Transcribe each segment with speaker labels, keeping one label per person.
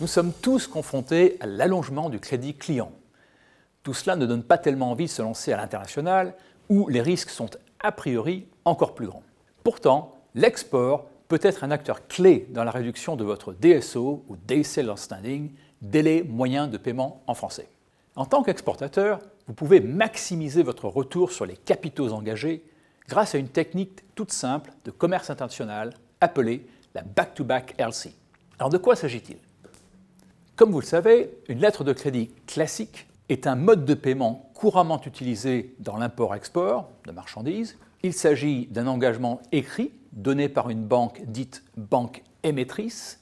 Speaker 1: Nous sommes tous confrontés à l'allongement du crédit client. Tout cela ne donne pas tellement envie de se lancer à l'international, où les risques sont a priori encore plus grands. Pourtant, l'export peut être un acteur clé dans la réduction de votre DSO ou Day Sale Outstanding, délai moyen de paiement en français. En tant qu'exportateur, vous pouvez maximiser votre retour sur les capitaux engagés grâce à une technique toute simple de commerce international appelée la back-to-back LC. Alors de quoi s'agit-il? Comme vous le savez, une lettre de crédit classique est un mode de paiement couramment utilisé dans l'import-export de marchandises. Il s'agit d'un engagement écrit donné par une banque dite banque émettrice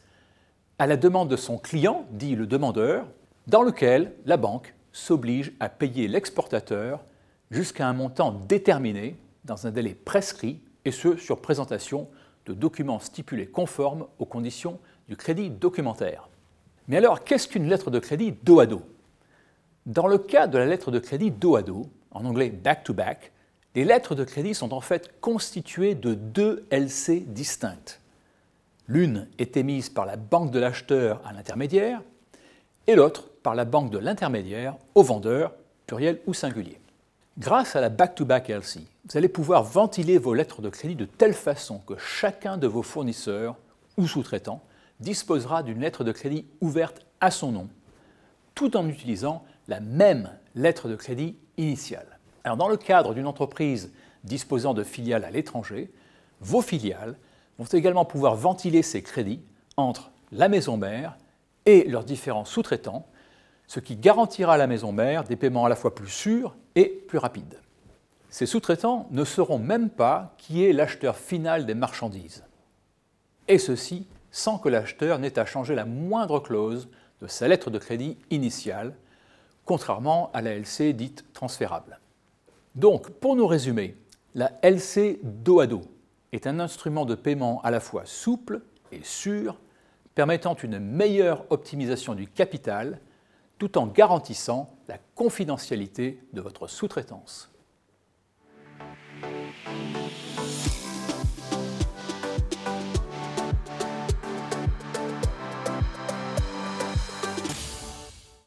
Speaker 1: à la demande de son client, dit le demandeur, dans lequel la banque s'oblige à payer l'exportateur jusqu'à un montant déterminé dans un délai prescrit, et ce sur présentation de documents stipulés conformes aux conditions du crédit documentaire. Mais alors, qu'est-ce qu'une lettre de crédit dos à dos? Dans le cas de la lettre de crédit dos à dos, en anglais back-to-back, les lettres de crédit sont en fait constituées de deux LC distinctes. L'une est émise par la banque de l'acheteur à l'intermédiaire et l'autre par la banque de l'intermédiaire au vendeur, pluriel ou singulier. Grâce à la back-to-back LC, vous allez pouvoir ventiler vos lettres de crédit de telle façon que chacun de vos fournisseurs ou sous-traitants disposera d'une lettre de crédit ouverte à son nom, tout en utilisant la même lettre de crédit initiale. Alors, dans le cadre d'une entreprise disposant de filiales à l'étranger, vos filiales vont également pouvoir ventiler ces crédits entre la maison mère et leurs différents sous-traitants, ce qui garantira à la maison mère des paiements à la fois plus sûrs et plus rapides. Ces sous-traitants ne sauront même pas qui est l'acheteur final des marchandises. Et ceci sans que l'acheteur n'ait à changer la moindre clause de sa lettre de crédit initiale, contrairement à la LC dite transférable. Donc, pour nous résumer, la LC dos à dos est un instrument de paiement à la fois souple et sûr, permettant une meilleure optimisation du capital tout en garantissant la confidentialité de votre sous-traitance.